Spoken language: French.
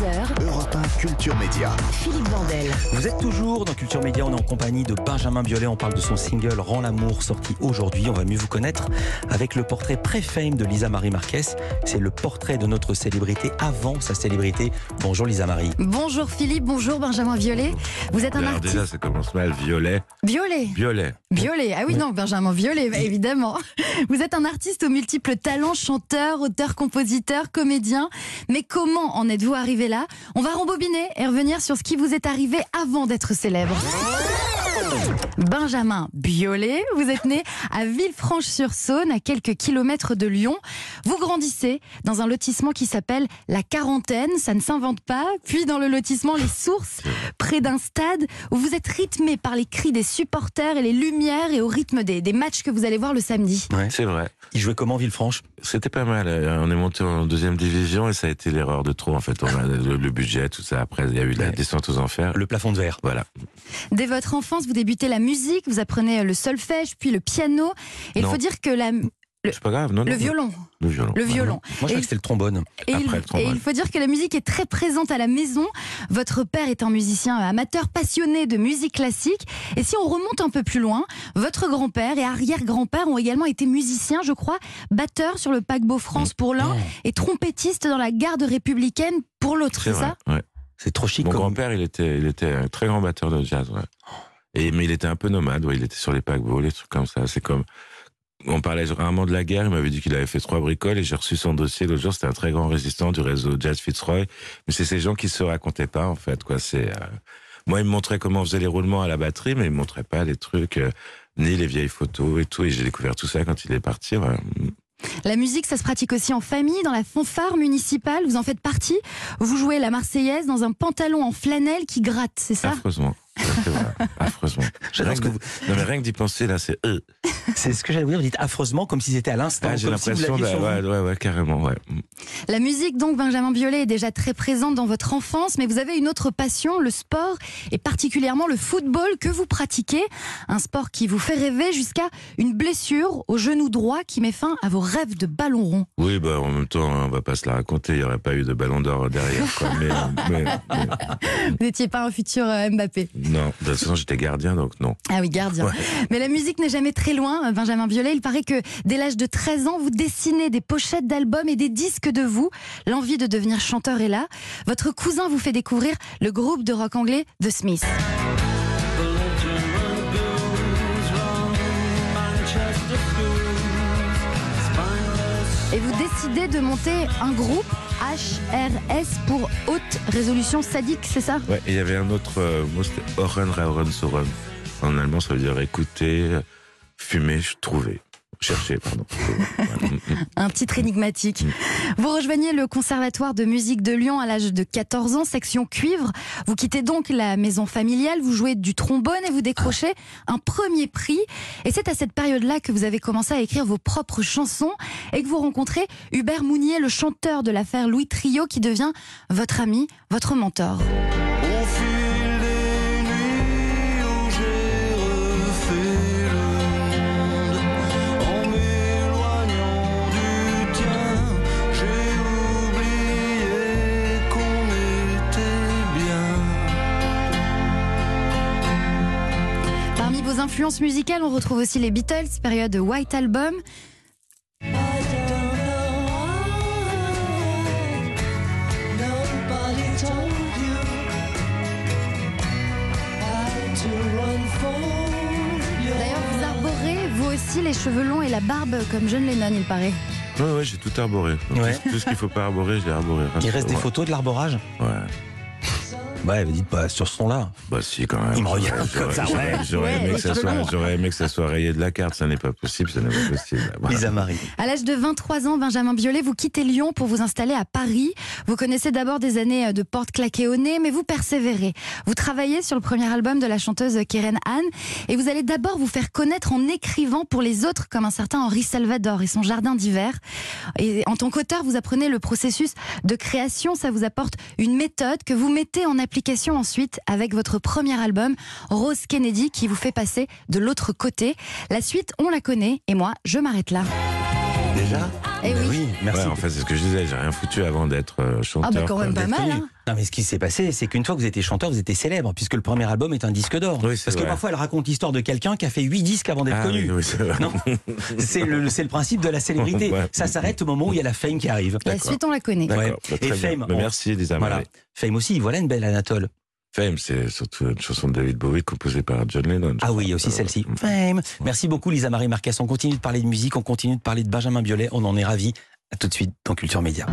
11h, Europe 1 Culture Média. Philippe Vandel. Vous êtes toujours dans Culture Média, on est en compagnie de Benjamin Biolay, on parle de son single Rends l'amour sorti aujourd'hui, on va mieux vous connaître avec le portrait pré-fame de Lisa Marie Marquez. C'est le portrait de notre célébrité avant sa célébrité. Bonjour Lisa Marie. Bonjour Philippe, bonjour Benjamin Violet. Vous êtes un Alors artiste. déjà, ça commence mal. Violet. Violet. Violet. Violet. Ah oui, non, Benjamin Violet, bah, évidemment. Vous êtes un artiste aux multiples talents, chanteur, auteur, compositeur, comédien. Mais comment en êtes-vous arrivé là On va rembobiner et revenir sur ce qui vous est arrivé avant d'être célèbre. Benjamin Biolay, vous êtes né à Villefranche-sur-Saône, à quelques kilomètres de Lyon. Vous grandissez dans un lotissement qui s'appelle La Quarantaine, ça ne s'invente pas. Puis dans le lotissement Les Sources, près d'un stade où vous êtes rythmé par les cris des supporters et les lumières et au rythme des, des matchs que vous allez voir le samedi. C'est vrai. Il jouait comment Villefranche? C'était pas mal. Euh, On est monté en deuxième division et ça a été l'erreur de trop en fait. On a le, le budget, tout ça. Après, il y a eu la Ouais. descente aux enfers. Le plafond de verre. Voilà. Dès votre enfance, vous débutez la musique, vous apprenez le solfège, puis le piano. Et il faut dire que la, Le- C'est pas grave, non, non, le non. violon, Le violon. le violon. Moi je crois Et- que c'était le trombone. Et, Après il, le trombone. et il faut dire que la musique est très présente à la maison. Votre père est un musicien amateur passionné de musique classique. Et si on remonte un peu plus loin, votre grand-père et arrière-grand-père ont également été musiciens, je crois, batteurs sur le paquebot France pour l'un et trompettistes dans la garde républicaine pour l'autre, C'est c'est vrai. ça ouais. C'est trop chic Mon comme... grand-père, il était, il était un très grand batteur de jazz. Ouais. Et, mais il était un peu nomade. Ouais. Il était sur les paquebots, les trucs comme ça. C'est comme. On parlait rarement de la guerre. Il m'avait dit qu'il avait fait trois bricoles et j'ai reçu son dossier l'autre jour. C'était un très grand résistant du réseau Jazz Fitzroy. Mais c'est ces gens qui se racontaient pas, en fait. Quoi. C'est, euh, Moi, il me montrait comment on faisait les roulements à la batterie, mais il me montrait pas les trucs, euh, ni les vieilles photos et tout. Et j'ai découvert tout ça quand il est parti. La musique, ça se pratique aussi en famille, dans la fanfare municipale. Vous en faites partie. Vous jouez la Marseillaise dans un pantalon en flanelle qui gratte, c'est ça? Affreusement. Ça, c'est vrai. Affreusement. J'adore Rien ce que que vous- Non, mais rien que d'y penser, là, c'est. euh. C'est ce que j'allais vous dire, vous dites affreusement comme si c'était à l'instant. Ah, j'ai si l'impression. vous. ouais, ouais, ouais, carrément, ouais. La musique, donc, Benjamin Biolay, est déjà très présente dans votre enfance, mais vous avez une autre passion, le sport, et particulièrement le football que vous pratiquez. Un sport qui vous fait rêver jusqu'à une blessure au genou droit qui met fin à vos rêves de ballon rond. Oui, bah, en même temps, on va pas se la raconter, il n'y aurait pas eu de ballon d'or derrière. Quoi. Mais, mais- mais- Vous n'étiez pas un futur euh, Mbappé. Non, de toute façon, j'étais gardien, donc non. Ah oui, gardien. Mais la musique n'est jamais très loin, euh, Benjamin Biolay. Il paraît que dès l'âge de 13 ans, vous dessinez des pochettes d'albums et des disques de vous. L'envie de devenir chanteur est là. Votre cousin vous fait découvrir le groupe de rock anglais The Smiths. Et vous décidez de monter un groupe HRS pour haute résolution sadique, c'est ça? Ouais, il y avait un autre euh, mot, c'était Rauren Soren. En allemand, ça veut dire écouter, fumer, trouver. Chercher, pardon. Mm, mm. Un titre énigmatique. Vous rejoignez le Conservatoire de musique de Lyon à l'âge de 14 ans, section cuivre. Vous quittez donc la maison familiale, vous jouez du trombone et vous décrochez un premier prix. Et c'est à cette période-là que vous avez commencé à écrire vos propres chansons et que vous rencontrez Hubert Mounier, le chanteur de l'affaire Louis Trio, qui devient votre ami, votre mentor. Vos influences musicales, on retrouve aussi les Beatles, période White Album. D'ailleurs, vous arborez, vous aussi, les cheveux longs et la barbe comme John Lennon, il paraît. Ouais, ouais, j'ai tout arboré. Ouais. Tout, ce qu'il faut pas arborer, je l'ai arboré. Il reste des photos de l'arborage? Ouais. Ouais, mais dites pas sur ce son-là. Bah si quand même. Il me regarde comme ça, j'aurais- ouais. J'aurais Ouais, aimé, j'aurais aimé que ça soit rayé de la carte, ça n'est pas possible, ça n'est pas possible. Voilà. Lisa Marie. À l'âge de 23 ans, Benjamin Biolay, vous quittez Lyon pour vous installer à Paris. Vous connaissez d'abord des années de porte claquée au nez, mais vous persévérez. Vous travaillez sur le premier album de la chanteuse Keren Anne et vous allez d'abord vous faire connaître en écrivant pour les autres, comme un certain Henri Salvador et son jardin d'hiver. Et en tant qu'auteur, vous apprenez le processus de création. Ça vous apporte une méthode que vous mettez en application ensuite avec votre premier album, Rose Kennedy, qui vous fait passer de l'autre côté. La suite, on la connaît et moi, je m'arrête là. Déjà Eh Ben oui. merci. Ouais, en fait, c'est ce que je disais, j'ai rien foutu avant d'être euh, chanteur. Ah bah quand même pas mal. Hein. Non mais ce qui s'est passé, c'est qu'une fois que vous étiez chanteur, vous étiez célèbre, puisque le premier album est un disque d'or. Oui, c'est Parce que vrai. parfois, elle raconte l'histoire de quelqu'un qui a fait 8 disques avant d'être Ah, connu. oui, c'est vrai. Non, c'est le, le principe de la célébrité. Ouais. Ça s'arrête au moment où il y a la fame qui arrive. La suite, on la connaît. Ouais. bah, Et bien. Fame, on- merci, Lisa Voilà. Fame aussi, voilà une belle Anatole. Fame, c'est surtout une chanson de David Bowie composée par John Lennon. Ah oui, aussi Euh, celle-ci. Fame. Merci beaucoup Lisa Marie Marquez. On continue de parler de musique, on continue de parler de Benjamin Biolay. On en est ravis. À tout de suite dans Culture Média.